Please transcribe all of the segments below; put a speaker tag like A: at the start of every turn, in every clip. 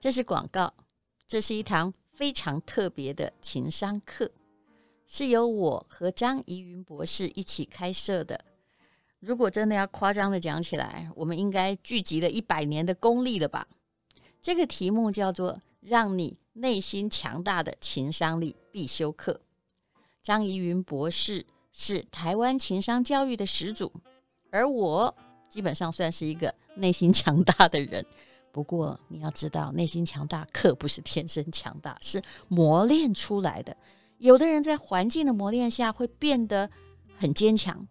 A: 这是广告，这是一堂非常特别的情商课，是由我和张怡云博士一起开设的。如果真的要夸张的讲起来，我们应该聚集了一百年的功力了吧？这个题目叫做“让你内心强大的情商力必修课”。张怡云博士是台湾情商教育的始祖，而我基本上算是一个内心强大的人。不过你要知道，内心强大可不是天生强大，是磨练出来的。有的人在环境的磨练下会变得很坚强。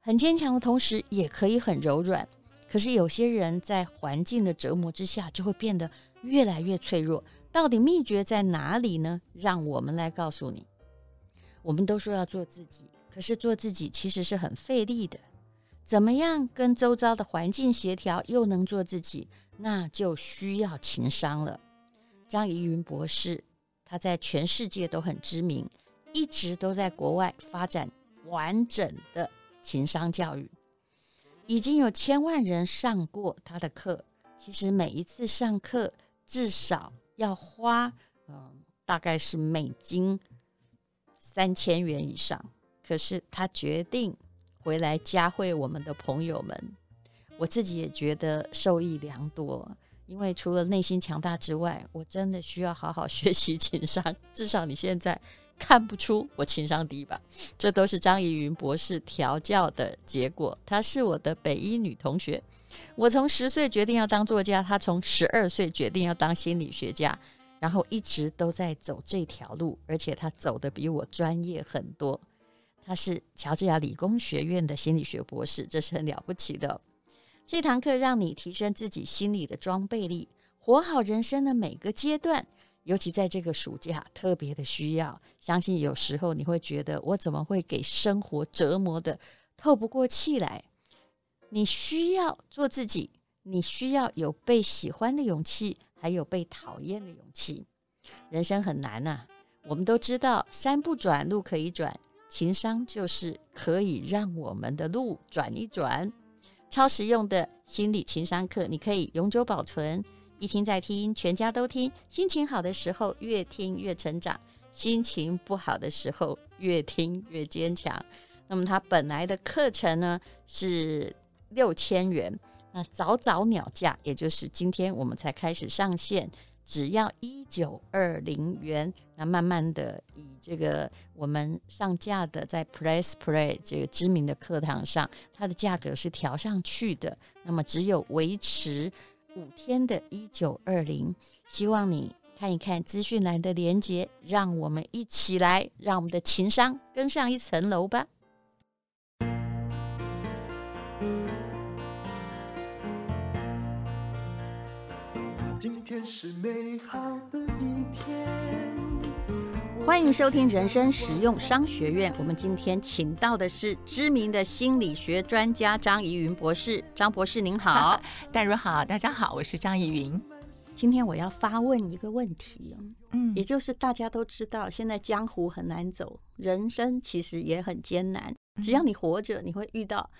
A: 很坚强的同时，也可以很柔软。可是有些人在环境的折磨之下，就会变得越来越脆弱。到底秘诀在哪里呢？让我们来告诉你。我们都说要做自己，可是做自己其实是很费力的。怎么样跟周遭的环境协调，又能做自己，那就需要情商了。张怡云博士，他在全世界都很知名，一直都在国外发展完整的。情商教育已经有千万人上过他的课。其实每一次上课至少要花，嗯，大概是美金三千元以上。可是他决定回来教会我们的朋友们，我自己也觉得受益良多。因为除了内心强大之外，我真的需要好好学习情商。至少你现在。看不出我情商低吧？这都是张怡云博士调教的结果。她是我的北一女同学。我从十岁决定要当作家，她从十二岁决定要当心理学家，然后一直都在走这条路，而且她走得比我专业很多。他是乔治亚理工学院的心理学博士，这是很了不起的。这堂课让你提升自己心理的装备力，活好人生的每个阶段。尤其在这个暑假，特别的需要。相信有时候你会觉得，我怎么会给生活折磨得透不过气来？你需要做自己，你需要有被喜欢的勇气，还有被讨厌的勇气。人生很难呐，我们都知道，山不转路可以转，情商就是可以让我们的路转一转。超实用的心理情商课，你可以永久保存。一听再听，全家都听。心情好的时候，越听越成长；心情不好的时候，越听越坚强。那么，它本来的课程呢是六千元，那早早鸟价，也就是今天我们才开始上线，只要一九二零元。那慢慢的，以这个我们上架的在 Press Play 这个知名的课堂上，它的价格是调上去的。那么，只有维持。五天的一九二零，希望你看一看资讯栏的连接，让我们一起来，让我们的情商更上一层楼吧。今天是美好的一天。欢迎收听人生实用商学院。我们今天请到的是知名的心理学专家张怡云博士。张博士您好，
B: 淡如好，大家好，我是张怡云。
A: 今天我要发问一个问题，嗯，也就是大家都知道，现在江湖很难走，人生其实也很艰难。只要你活着，你会遇到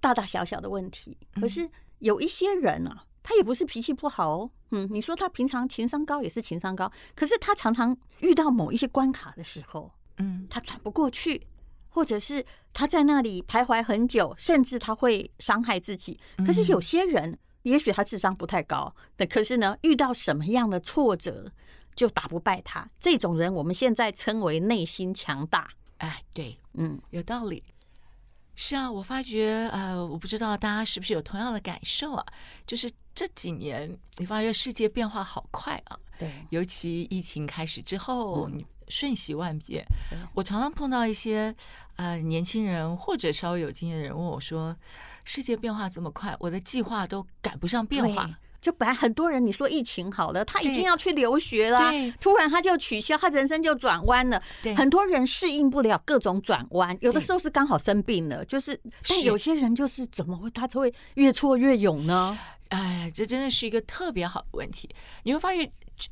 A: 大大小小的问题。可是有一些人啊。他也不是脾气不好哦，嗯，你说他平常情商高也是情商高，可是他常常遇到某一些关卡的时候，嗯，他转不过去，或者是他在那里徘徊很久，甚至他会伤害自己。可是有些人，也许他智商不太高，但可是呢，遇到什么样的挫折就打不败他。这种人我们现在称为内心强大。
B: 哎，对，嗯，有道理。是啊，我发觉，呃，我不知道大家是不是有同样的感受啊，就是这几年你发觉世界变化好快啊，
A: 对，
B: 尤其疫情开始之后，你瞬息万变。我常常碰到一些呃年轻人或者稍微有经验的人问我说：“世界变化这么快，我的计划都赶不上变化。”
A: 就本来很多人，你说疫情好了，他已经要去留学了，突然他就取消，他人生就转弯了。很多人适应不了各种转弯，有的时候是刚好生病了，就是，但有些人就是怎么会他才会越挫越勇呢？
B: 哎，这真的是一个特别好的问题。你会发现，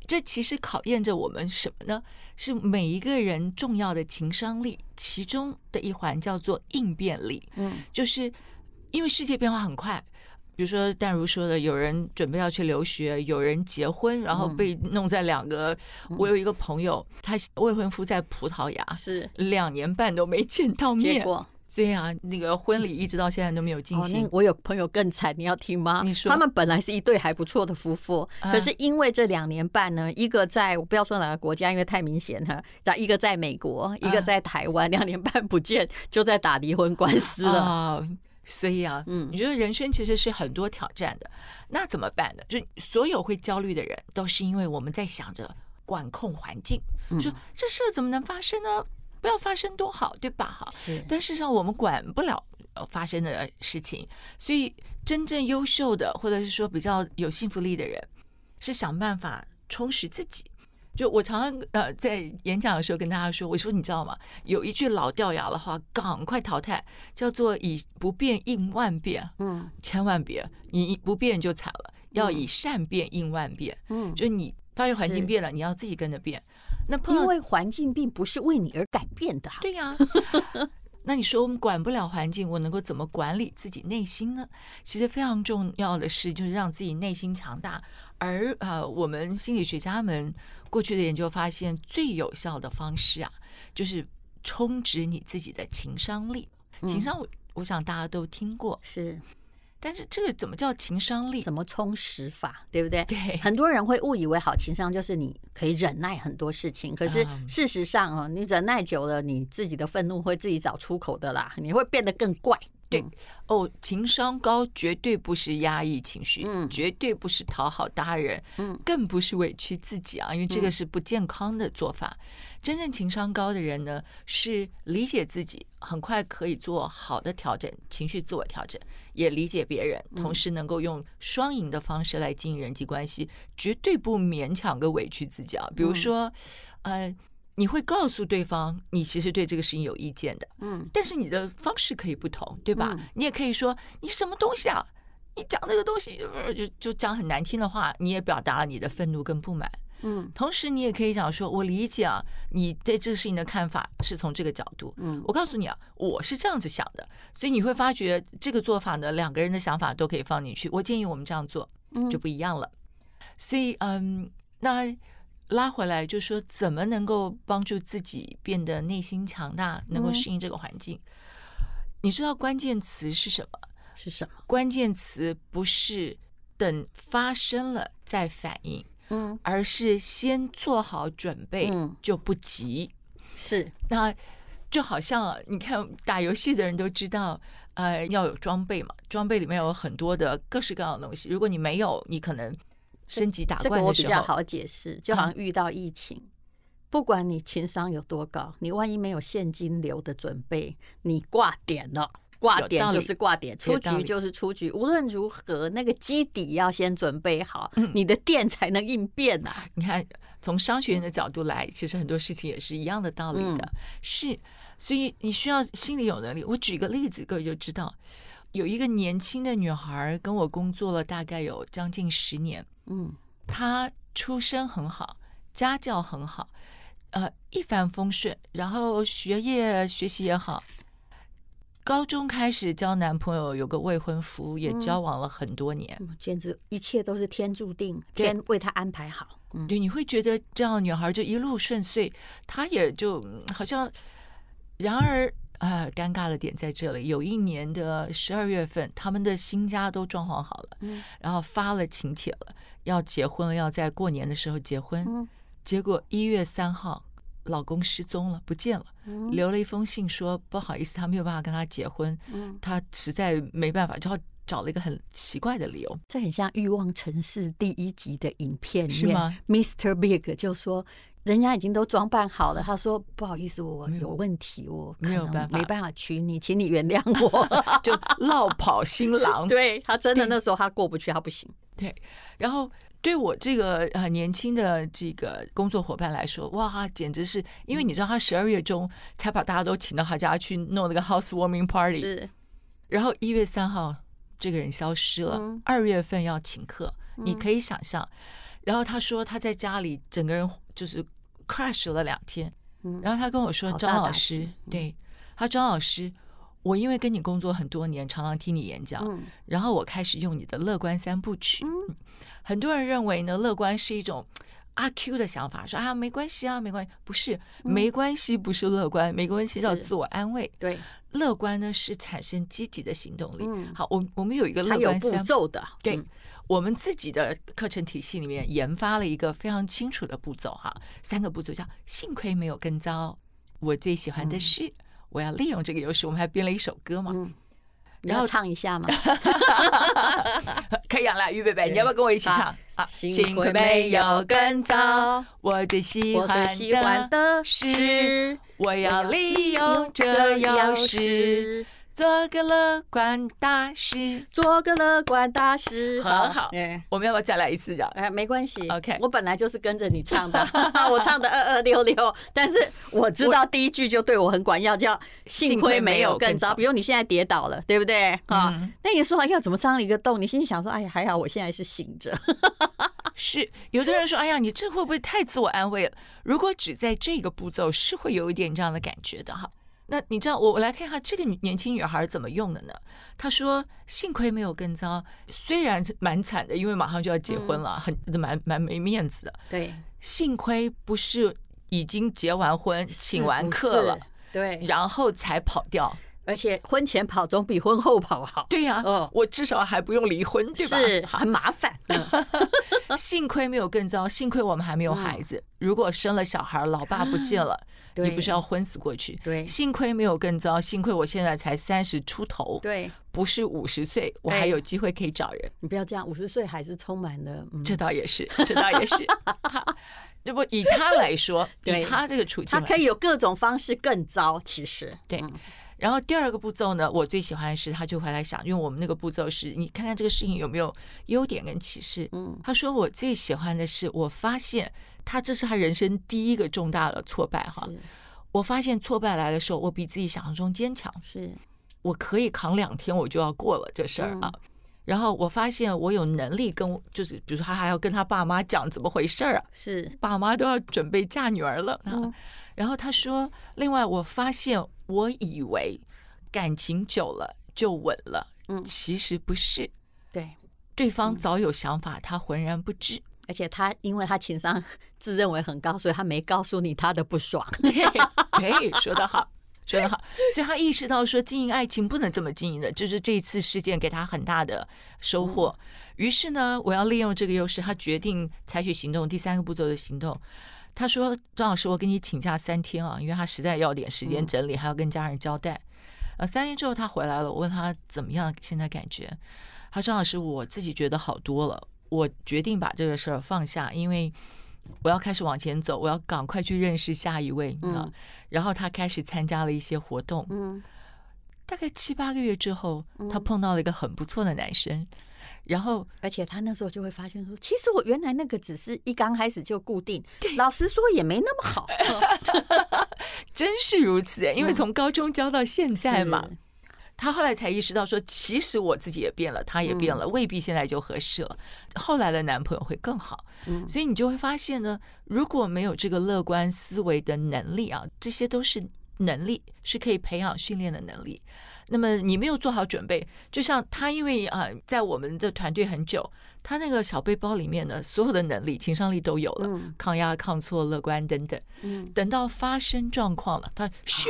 B: 这其实考验着我们什么呢？是每一个人重要的情商力，其中的一环叫做应变力。嗯，就是因为世界变化很快。比如说淡如说的，有人准备要去留学，有人结婚，然后被弄在两个。嗯、我有一个朋友，他未婚夫在葡萄牙，
A: 是
B: 两年半都没见到面。
A: 结果
B: 所以啊，那个婚礼一直到现在都没有进行。
A: 哦、我有朋友更惨，你要听吗？
B: 你说，
A: 他们本来是一对还不错的夫妇，可是因为这两年半呢，一个在我不要说哪个国家，因为太明显了，一个在美国，一个在台湾，两年半不见，就在打离婚官司了。
B: 哦、所以啊，嗯，你觉得人生其实是很多挑战的，那怎么办呢？就所有会焦虑的人，都是因为我们在想着管控环境，嗯、说这事怎么能发生呢？不要发生多好，对吧？哈，
A: 是。
B: 但事实上，我们管不了发生的事情，所以真正优秀的，或者是说比较有幸福力的人，是想办法充实自己。就我常常呃在演讲的时候跟大家说，我说你知道吗？有一句老掉牙的话，赶快淘汰，叫做以不变应万变。嗯，千万别，你不变就惨了。要以善变应万变。嗯，就你发现环境变了，你要自己跟着变。那
A: 因为环境并不是为你而改变的，
B: 对呀。那你说我们管不了环境，我能够怎么管理自己内心呢？其实非常重要的是，就是让自己内心强大。而呃，我们心理学家们过去的研究发现，最有效的方式啊，就是充值你自己的情商力。情商，我我想大家都听过，
A: 是。
B: 但是这个怎么叫情商力？
A: 怎么充实法？对不对？
B: 对，
A: 很多人会误以为好情商就是你可以忍耐很多事情，可是事实上啊，你忍耐久了，你自己的愤怒会自己找出口的啦，你会变得更怪。
B: 对哦，情商高绝对不是压抑情绪，嗯，绝对不是讨好他人，嗯，更不是委屈自己啊，因为这个是不健康的做法。真正情商高的人呢，是理解自己，很快可以做好的调整，情绪自我调整，也理解别人，同时能够用双赢的方式来经营人际关系，绝对不勉强跟委屈自己啊。比如说，呃。你会告诉对方，你其实对这个事情有意见的，嗯，但是你的方式可以不同，对吧？嗯、你也可以说你什么东西啊，你讲那个东西就就讲很难听的话，你也表达了你的愤怒跟不满，嗯，同时你也可以讲说，我理解啊，你对这个事情的看法是从这个角度，嗯，我告诉你啊，我是这样子想的，所以你会发觉这个做法呢，两个人的想法都可以放进去。我建议我们这样做，就不一样了。所以，嗯，那。拉回来就说，怎么能够帮助自己变得内心强大，能够适应这个环境？你知道关键词是什么？
A: 是什么？
B: 关键词不是等发生了再反应，嗯，而是先做好准备，嗯就不急。
A: 是，
B: 那就好像你看打游戏的人都知道，呃，要有装备嘛，装备里面有很多的各式各样的东西，如果你没有，你可能。升级打怪的时候，这个我比较
A: 好解释，就好像遇到疫情，嗯、不管你情商有多高，你万一没有现金流的准备，你挂点了，挂点就是挂点，出局就是出局。无论如何，那个基底要先准备好，嗯、你的店才能应变呐、啊。
B: 你看，从商学院的角度来，其实很多事情也是一样的道理的。嗯、是，所以你需要心里有能力。我举个例子，各位就知道，有一个年轻的女孩跟我工作了大概有将近十年。嗯，他出身很好，家教很好，呃，一帆风顺，然后学业学习也好。高中开始交男朋友，有个未婚夫，也交往了很多年，
A: 嗯，简直一切都是天注定，天为他安排好。
B: 嗯，对，你会觉得这样的女孩就一路顺遂，她也就好像，然而。呃，尴尬的点在这里。有一年的十二月份，他们的新家都装潢好了，嗯，然后发了请帖了，要结婚了，要在过年的时候结婚。嗯，结果一月三号，老公失踪了，不见了，嗯，留了一封信说不好意思，他没有办法跟他结婚，嗯，他实在没办法，就要找了一个很奇怪的理由。
A: 这很像《欲望城市》第一集的影片里面，
B: 是吗
A: ？Mr. Big 就说。人家已经都装扮好了，他说：“不好意思，我有问题，我
B: 没有办法，
A: 没办法娶你，请你原谅我。”
B: 就落跑新郎。
A: 对，他真的那时候他过不去，他不行。
B: 对，然后对我这个呃年轻的这个工作伙伴来说，哇，简直是因为你知道，他十二月中才把大家都请到他家去弄那个 housewarming party，
A: 是。
B: 然后一月三号这个人消失了，二月份要请客，你可以想象。然后他说他在家里整个人就是 crash 了两天，然后他跟我说：“张老师，对他张老师，我因为跟你工作很多年，常常听你演讲，
A: 嗯，
B: 然后我开始用你的乐观三部曲。
A: 嗯，
B: 很多人认为呢，乐观是一种阿 Q 的想法，说啊没关系啊，没关系，不是，没关系不是乐观，没关系叫自我安慰。
A: 对，
B: 乐观呢是产生积极的行动力。
A: 嗯，
B: 好，我我们有一个乐观
A: 三步骤的，
B: 对。我们自己的课程体系里面研发了一个非常清楚的步骤哈，三个步骤叫幸亏没有更糟，我最喜欢的是、嗯、我要利用这个优势，我们还编了一首歌嘛，
A: 嗯，然后唱一下吗？
B: 可以了，来预备备，你要不要跟我一起唱啊？幸亏没有更早，我最喜欢的是我要利用这优势。做个乐观大师，
A: 做个乐观大师，
B: 很好。我们要不要再来一次？这样？
A: 哎，没关系。
B: OK，
A: 我本来就是跟着你唱的，我唱的二二六六，但是我知道第一句就对我很管用，叫幸亏没有更糟。比如你现在跌倒了，对不对？啊、嗯，那你说要怎么伤了一个洞？你心里想说，哎呀，还好我现在是醒着。
B: 是，有的人说，哎呀，你这会不会太自我安慰了？如果只在这个步骤，是会有一点这样的感觉的哈。那你知道我我来看一下这个年轻女孩怎么用的呢？她说：“幸亏没有更糟，虽然蛮惨的，因为马上就要结婚了，很蛮蛮没面子的。
A: 对，
B: 幸亏不是已经结完婚、请完客了，
A: 对，
B: 然后才跑掉。
A: 而且婚前跑总比婚后跑好。
B: 对呀，哦，我至少还不用离婚，对吧？
A: 是很麻烦。
B: 幸亏没有更糟，幸亏我们还没有孩子。如果生了小孩，老爸不见了。”你不是要昏死过去？
A: 对，
B: 幸亏没有更糟，幸亏我现在才三十出头，
A: 对，
B: 不是五十岁，我还有机会可以找人。
A: 你不要这样，五十岁还是充满了，嗯、
B: 这倒也是，这倒也是。要不以他来说，以他这个处境，
A: 他可以有各种方式更糟。其实，
B: 对。然后第二个步骤呢，我最喜欢的是，他就回来想，因为我们那个步骤是你看看这个事情有没有优点跟启示。
A: 嗯，
B: 他说我最喜欢的是，我发现。他这是他人生第一个重大的挫败哈，我发现挫败来的时候，我比自己想象中坚强，
A: 是
B: 我可以扛两天我就要过了这事儿啊。然后我发现我有能力跟，就是比如说他还要跟他爸妈讲怎么回事儿啊，
A: 是
B: 爸妈都要准备嫁女儿了啊。然后他说，另外我发现我以为感情久了就稳了，
A: 嗯，
B: 其实不是，
A: 对，
B: 对方早有想法，他浑然不知。
A: 而且他因为他情商 自认为很高，所以他没告诉你他的不爽。
B: 对，说得好，说得好。所以他意识到说经营爱情不能这么经营的，就是这次事件给他很大的收获。于是呢，我要利用这个优势，他决定采取行动。第三个步骤的行动，他说：“张老师，我给你请假三天啊，因为他实在要点时间整理，还要跟家人交代。”呃，三天之后他回来了，我问他怎么样，现在感觉？他说：“张老师，我自己觉得好多了。”我决定把这个事儿放下，因为我要开始往前走，我要赶快去认识下一位啊。
A: 嗯、
B: 然后他开始参加了一些活动，
A: 嗯，
B: 大概七八个月之后，他碰到了一个很不错的男生，然后
A: 而且他那时候就会发现说，其实我原来那个只是一刚开始就固定，老实说也没那么好
B: 真是如此，因为从高中教到现在嘛。嗯他后来才意识到，说其实我自己也变了，他也变了，未必现在就合适了。后来的男朋友会更好，所以你就会发现呢，如果没有这个乐观思维的能力啊，这些都是能力，是可以培养训练的能力。那么你没有做好准备，就像他，因为啊，在我们的团队很久，他那个小背包里面呢，所有的能力、情商力都有了，抗压、抗挫、乐观等等。等到发生状况了，他咻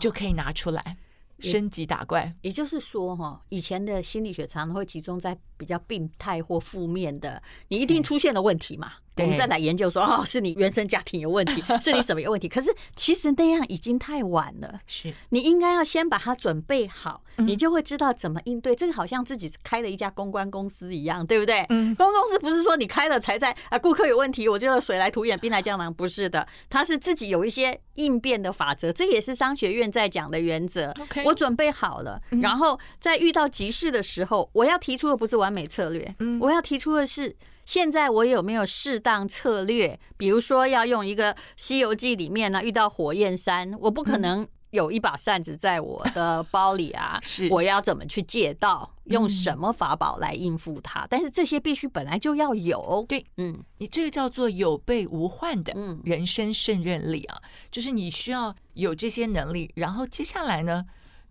B: 就可以拿出来。升级打怪，
A: 也就是说，哈，以前的心理学常常会集中在比较病态或负面的，你一定出现了问题嘛。我们再来研究说，哦，是你原生家庭有问题，是你什么有问题？可是其实那样已经太晚了。
B: 是
A: 你应该要先把它准备好，你就会知道怎么应对。这个好像自己开了一家公关公司一样，对不对？嗯，公关公司不是说你开了才在啊，顾客有问题，我就水来土掩，兵来将挡，不是的，它是自己有一些应变的法则。这也是商学院在讲的原则。我准备好了，然后在遇到急事的时候，我要提出的不是完美策略，我要提出的是。现在我有没有适当策略？比如说，要用一个《西游记》里面呢，遇到火焰山，我不可能有一把扇子在我的包里啊。是，我要怎么去借道？用什么法宝来应付它？但是这些必须本来就要有。
B: 对，嗯，你这个叫做有备无患的人生胜任力啊，就是你需要有这些能力，然后接下来呢，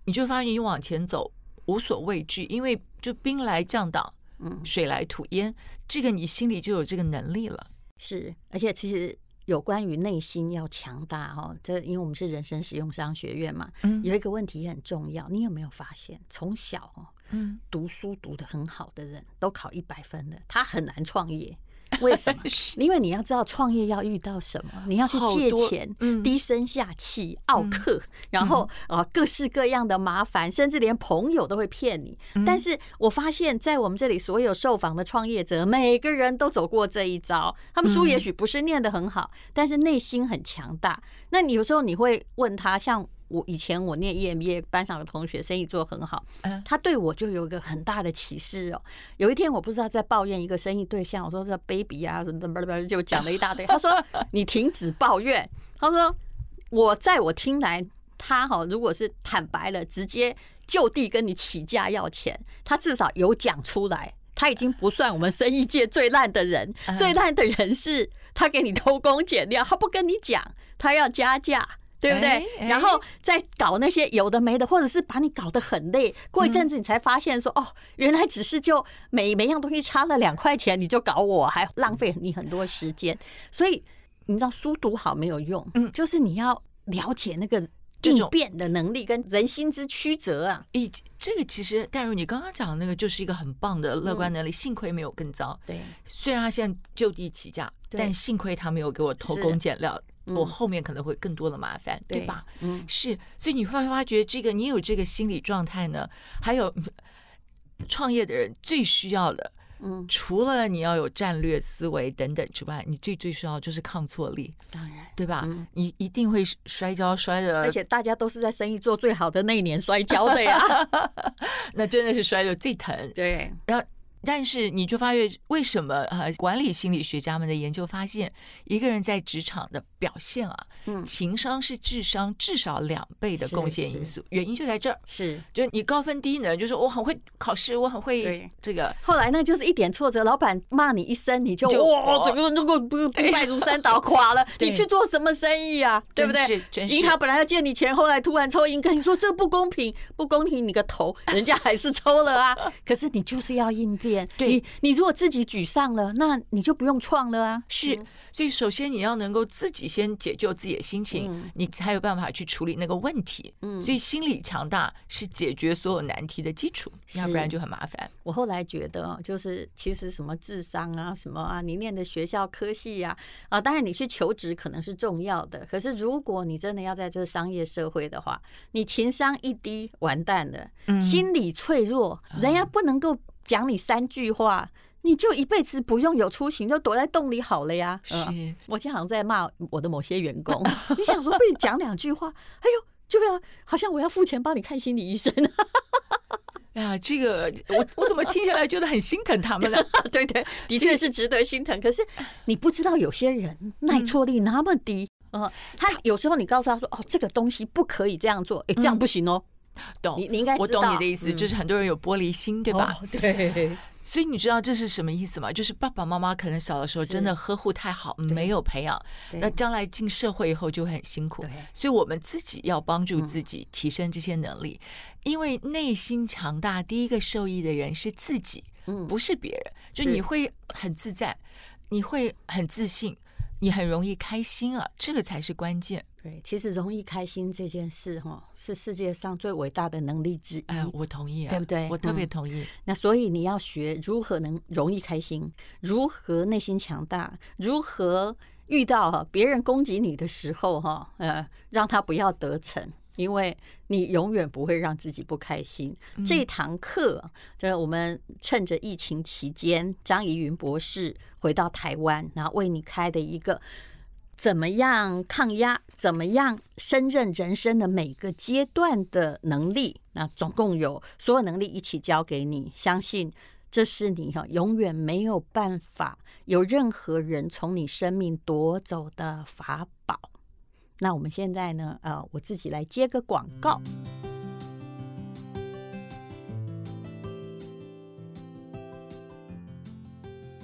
B: 你就发现你往前走无所畏惧，因为就兵来将挡，嗯，水来土掩，这个你心里就有这个能力了。
A: 是，而且其实有关于内心要强大哈，这因为我们是人生实用商学院嘛，嗯，有一个问题也很重要，你有没有发现，从小哦，嗯，读书读得很好的人都考一百分的，他很难创业。为什么？因为你要知道创业要遇到什么，你要去借钱，嗯、低声下气、奥客，嗯、然后啊各式各样的麻烦，甚至连朋友都会骗你。嗯、但是我发现，在我们这里所有受访的创业者，每个人都走过这一招。他们书也许不是念得很好，但是内心很强大。那你有时候你会问他，像。我以前我念 EMBA 班上的同学生意做很好，他对我就有一个很大的启示哦。有一天我不知道在抱怨一个生意对象，我说这 baby 啊什么什么就讲了一大堆。他说 你停止抱怨。他说我在我听来，他哈如果是坦白了，直接就地跟你起价要钱，他至少有讲出来，他已经不算我们生意界最烂的人。最烂的人是他给你偷工减料，他不跟你讲，他要加价。对不对？然后再搞那些有的没的，或者是把你搞得很累。过一阵子，你才发现说，哦，原来只是就每每样东西差了两块钱，你就搞我，还浪费你很多时间。所以你知道，书读好没有用，嗯，就是你要了解那个应变的能力跟人心之曲折啊。
B: 以这个其实，但如你刚刚讲的那个就是一个很棒的乐观能力。幸亏没有更糟。对，虽然他现在就地起价，但幸亏他没有给我偷工减料。我后面可能会更多的麻烦，对吧？嗯，是，所以你会发觉这个，你有这个心理状态呢。还有创业的人最需要的，嗯，除了你要有战略思维等等之外，你最最需要就是抗挫力，当然，对吧？你一定会摔跤摔的，
A: 而且大家都是在生意做最好的那一年摔跤的呀，
B: 那真的是摔的最疼。
A: 对，
B: 然后。但是你就发现，为什么呃，管理心理学家们的研究发现，一个人在职场的表现啊，嗯，情商是智商至少两倍的贡献因素。原因就在这儿，是，就你高分低能，就是我很会考试，我很会这个。
A: 后来呢，就是一点挫折，老板骂你一声，你就哇，整个那个不败如山倒，垮了。你去做什么生意啊？对不对？银行本来要借你钱，后来突然抽银根，你说这不公平，不公平，你个头，人家还是抽了啊。可是你就是要应变。对你，你如果自己沮丧了，那你就不用创了啊。
B: 是，所以首先你要能够自己先解救自己的心情，嗯、你才有办法去处理那个问题。嗯，所以心理强大是解决所有难题的基础，要不然就很麻烦。
A: 我后来觉得，就是其实什么智商啊，什么啊，你念的学校科系呀，啊，当然你去求职可能是重要的，可是如果你真的要在这商业社会的话，你情商一低，完蛋了。嗯、心理脆弱，人家不能够。讲你三句话，你就一辈子不用有出行，就躲在洞里好了呀。是，我经常在骂我的某些员工，你想说被你讲两句话，哎呦，就要好像我要付钱帮你看心理医生。
B: 哎 呀，这个我我怎么听下来觉得很心疼他们呢？
A: 对对，的确是值得心疼。可是你不知道有些人耐挫力那么低，嗯，他有时候你告诉他说，哦，这个东西不可以这样做，哎，这样不行哦。
B: 懂，你你应该我懂你的意思，就是很多人有玻璃心，对吧？
A: 对，
B: 所以你知道这是什么意思吗？就是爸爸妈妈可能小的时候真的呵护太好，没有培养，那将来进社会以后就会很辛苦。所以我们自己要帮助自己提升这些能力，因为内心强大，第一个受益的人是自己，不是别人。就你会很自在，你会很自信。你很容易开心啊，这个才是关键。
A: 对，其实容易开心这件事，哈，是世界上最伟大的能力之一。
B: 哎，我同意啊，
A: 对不对？
B: 我特别同意。
A: 嗯，那所以你要学如何能容易开心，如何内心强大，如何遇到哈别人攻击你的时候，哈，呃，让他不要得逞。因为你永远不会让自己不开心。这堂课就是我们趁着疫情期间，张怡云博士回到台湾，然后为你开的一个怎么样抗压、怎么样胜任人生的每个阶段的能力。那总共有所有能力一起教给你，相信这是你哈永远没有办法有任何人从你生命夺走的法宝。那我们现在呢？呃，我自己来接个广告。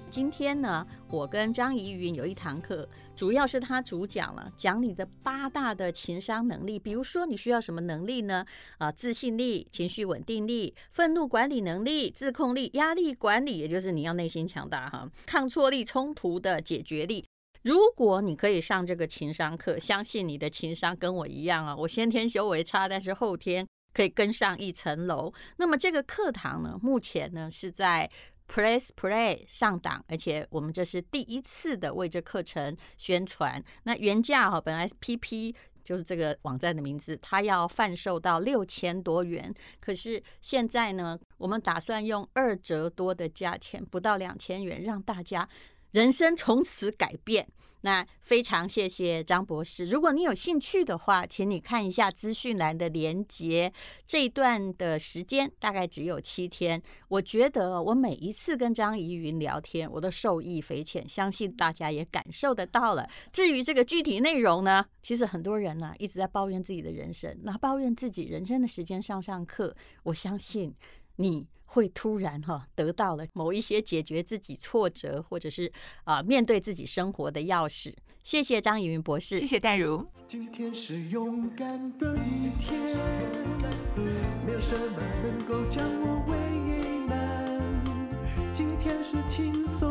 A: 今天呢，我跟张怡云有一堂课，主要是他主讲了，讲你的八大的情商能力。比如说，你需要什么能力呢？啊，自信力、情绪稳定力、愤怒管理能力、自控力、压力管理，也就是你要内心强大哈，抗挫力、冲突的解决力。如果你可以上这个情商课，相信你的情商跟我一样啊，我先天修为差，但是后天可以跟上一层楼。那么这个课堂呢，目前呢是在。Press Play 上档，而且我们这是第一次的为这课程宣传。那原价哈，本来 PP 就是这个网站的名字，它要贩售到六千多元。可是现在呢，我们打算用二折多的价钱，不到两千元，让大家。人生从此改变。那非常谢谢张博士。如果你有兴趣的话，请你看一下资讯栏的连接。这一段的时间大概只有七天。我觉得我每一次跟张怡云聊天，我都受益匪浅，相信大家也感受得到了。至于这个具体内容呢，其实很多人呢、一直在抱怨自己的人生，那抱怨自己人生的时间上上课。我相信你。会突然哈得到了某一些解决自己挫折，或者是啊面对自己生活的钥匙。谢谢张怡云博士，
B: 谢谢戴如。
C: 今天是勇敢的一天，没有什么能够将我为难。今天是轻松